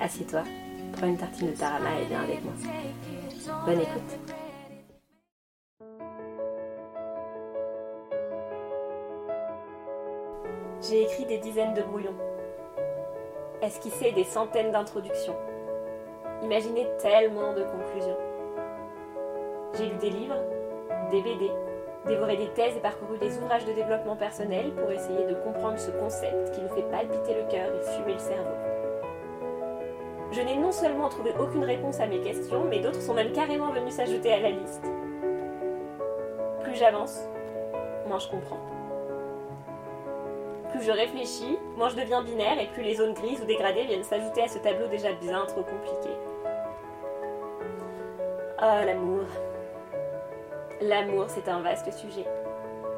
assieds-toi, prends une tartine de tarama et viens avec moi. Bonne écoute. J'ai écrit des dizaines de brouillons, esquissé des centaines d'introductions, imaginé tellement de conclusions. J'ai lu des livres, des BD, dévoré des thèses et parcouru des ouvrages de développement personnel pour essayer de comprendre ce concept qui nous fait palpiter le cœur et fumer le cerveau. Je n'ai non seulement trouvé aucune réponse à mes questions, mais d'autres sont même carrément venus s'ajouter à la liste. Plus j'avance, moins je comprends. Plus je réfléchis, moins je deviens binaire et plus les zones grises ou dégradées viennent s'ajouter à ce tableau déjà bien trop compliqué. Ah, l'amour. L'amour, c'est un vaste sujet.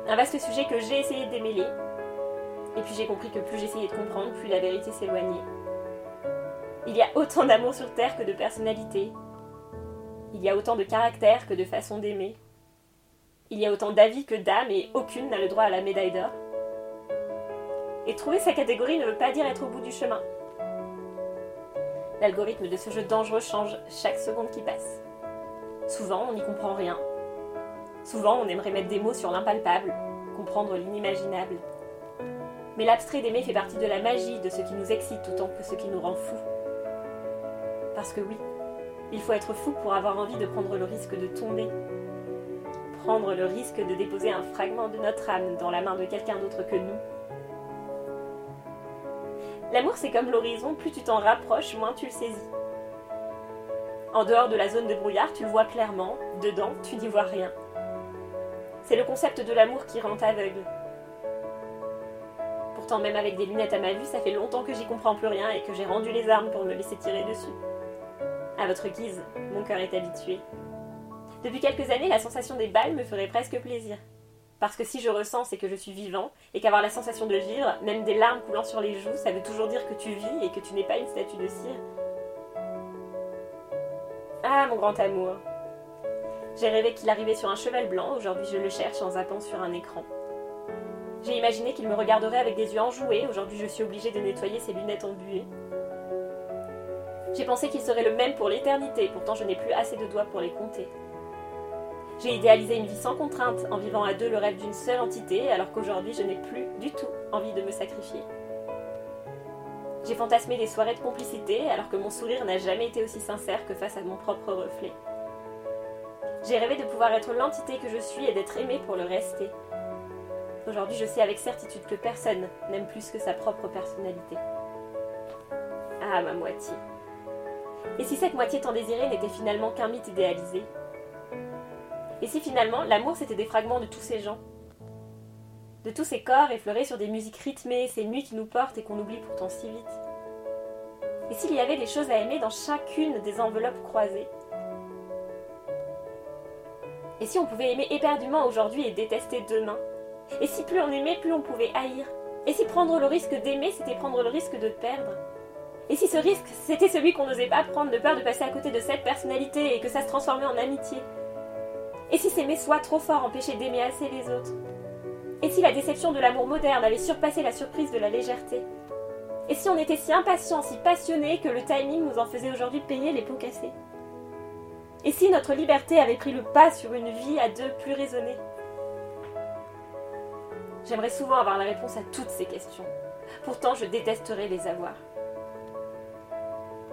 Un vaste sujet que j'ai essayé de démêler. Et puis j'ai compris que plus j'essayais de comprendre, plus la vérité s'éloignait. Il y a autant d'amour sur Terre que de personnalité. Il y a autant de caractère que de façon d'aimer. Il y a autant d'avis que d'âmes et aucune n'a le droit à la médaille d'or. Et trouver sa catégorie ne veut pas dire être au bout du chemin. L'algorithme de ce jeu dangereux change chaque seconde qui passe. Souvent, on n'y comprend rien. Souvent, on aimerait mettre des mots sur l'impalpable, comprendre l'inimaginable. Mais l'abstrait d'aimer fait partie de la magie de ce qui nous excite autant que ce qui nous rend fous. Parce que oui, il faut être fou pour avoir envie de prendre le risque de tomber. Prendre le risque de déposer un fragment de notre âme dans la main de quelqu'un d'autre que nous. L'amour, c'est comme l'horizon, plus tu t'en rapproches, moins tu le saisis. En dehors de la zone de brouillard, tu le vois clairement, dedans, tu n'y vois rien. C'est le concept de l'amour qui rend aveugle. Pourtant, même avec des lunettes à ma vue, ça fait longtemps que j'y comprends plus rien et que j'ai rendu les armes pour me laisser tirer dessus. À votre guise, mon cœur est habitué. Depuis quelques années, la sensation des balles me ferait presque plaisir. Parce que si je ressens, c'est que je suis vivant, et qu'avoir la sensation de vivre, même des larmes coulant sur les joues, ça veut toujours dire que tu vis et que tu n'es pas une statue de cire. Ah, mon grand amour. J'ai rêvé qu'il arrivait sur un cheval blanc, aujourd'hui je le cherche en zappant sur un écran. J'ai imaginé qu'il me regarderait avec des yeux enjoués, aujourd'hui je suis obligée de nettoyer ses lunettes embuées. J'ai pensé qu'il serait le même pour l'éternité, pourtant je n'ai plus assez de doigts pour les compter. J'ai idéalisé une vie sans contrainte en vivant à deux le rêve d'une seule entité, alors qu'aujourd'hui je n'ai plus du tout envie de me sacrifier. J'ai fantasmé des soirées de complicité, alors que mon sourire n'a jamais été aussi sincère que face à mon propre reflet. J'ai rêvé de pouvoir être l'entité que je suis et d'être aimée pour le rester. Aujourd'hui, je sais avec certitude que personne n'aime plus que sa propre personnalité. Ah, ma moitié. Et si cette moitié tant désirée n'était finalement qu'un mythe idéalisé et si finalement l'amour c'était des fragments de tous ces gens De tous ces corps effleurés sur des musiques rythmées, ces nuits qui nous portent et qu'on oublie pourtant si vite Et s'il y avait des choses à aimer dans chacune des enveloppes croisées Et si on pouvait aimer éperdument aujourd'hui et détester demain Et si plus on aimait, plus on pouvait haïr Et si prendre le risque d'aimer, c'était prendre le risque de perdre et si ce risque, c'était celui qu'on n'osait pas prendre de peur de passer à côté de cette personnalité et que ça se transformait en amitié et si s'aimer soi trop fort empêchait d'aimer assez les autres Et si la déception de l'amour moderne avait surpassé la surprise de la légèreté Et si on était si impatient, si passionné que le timing nous en faisait aujourd'hui payer les pots cassés Et si notre liberté avait pris le pas sur une vie à deux plus raisonnée J'aimerais souvent avoir la réponse à toutes ces questions. Pourtant, je détesterais les avoir.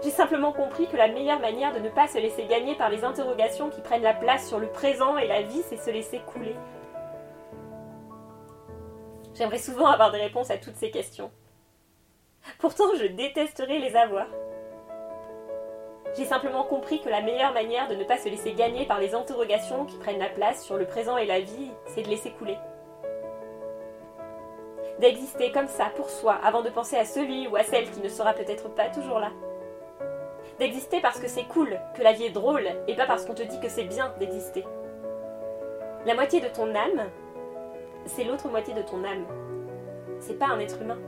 J'ai simplement compris que la meilleure manière de ne pas se laisser gagner par les interrogations qui prennent la place sur le présent et la vie, c'est se laisser couler. J'aimerais souvent avoir des réponses à toutes ces questions. Pourtant, je détesterais les avoir. J'ai simplement compris que la meilleure manière de ne pas se laisser gagner par les interrogations qui prennent la place sur le présent et la vie, c'est de laisser couler. D'exister comme ça pour soi avant de penser à celui ou à celle qui ne sera peut-être pas toujours là D'exister parce que c'est cool, que la vie est drôle, et pas parce qu'on te dit que c'est bien d'exister. La moitié de ton âme, c'est l'autre moitié de ton âme. C'est pas un être humain.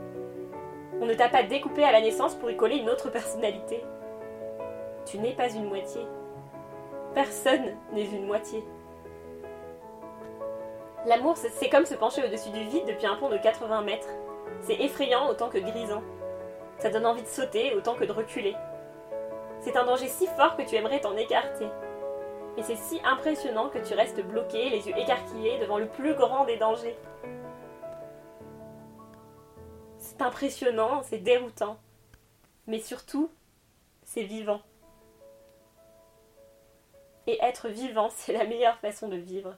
On ne t'a pas découpé à la naissance pour y coller une autre personnalité. Tu n'es pas une moitié. Personne n'est une moitié. L'amour, c'est comme se pencher au-dessus du vide depuis un pont de 80 mètres. C'est effrayant autant que grisant. Ça donne envie de sauter autant que de reculer. C'est un danger si fort que tu aimerais t'en écarter. Et c'est si impressionnant que tu restes bloqué, les yeux écarquillés devant le plus grand des dangers. C'est impressionnant, c'est déroutant. Mais surtout, c'est vivant. Et être vivant, c'est la meilleure façon de vivre.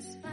inspired.